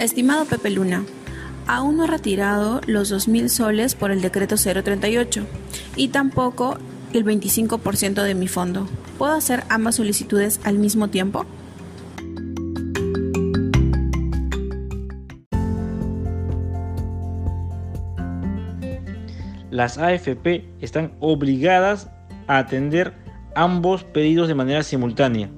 Estimado Pepe Luna, aún no he retirado los 2.000 soles por el decreto 038 y tampoco el 25% de mi fondo. ¿Puedo hacer ambas solicitudes al mismo tiempo? Las AFP están obligadas a atender ambos pedidos de manera simultánea.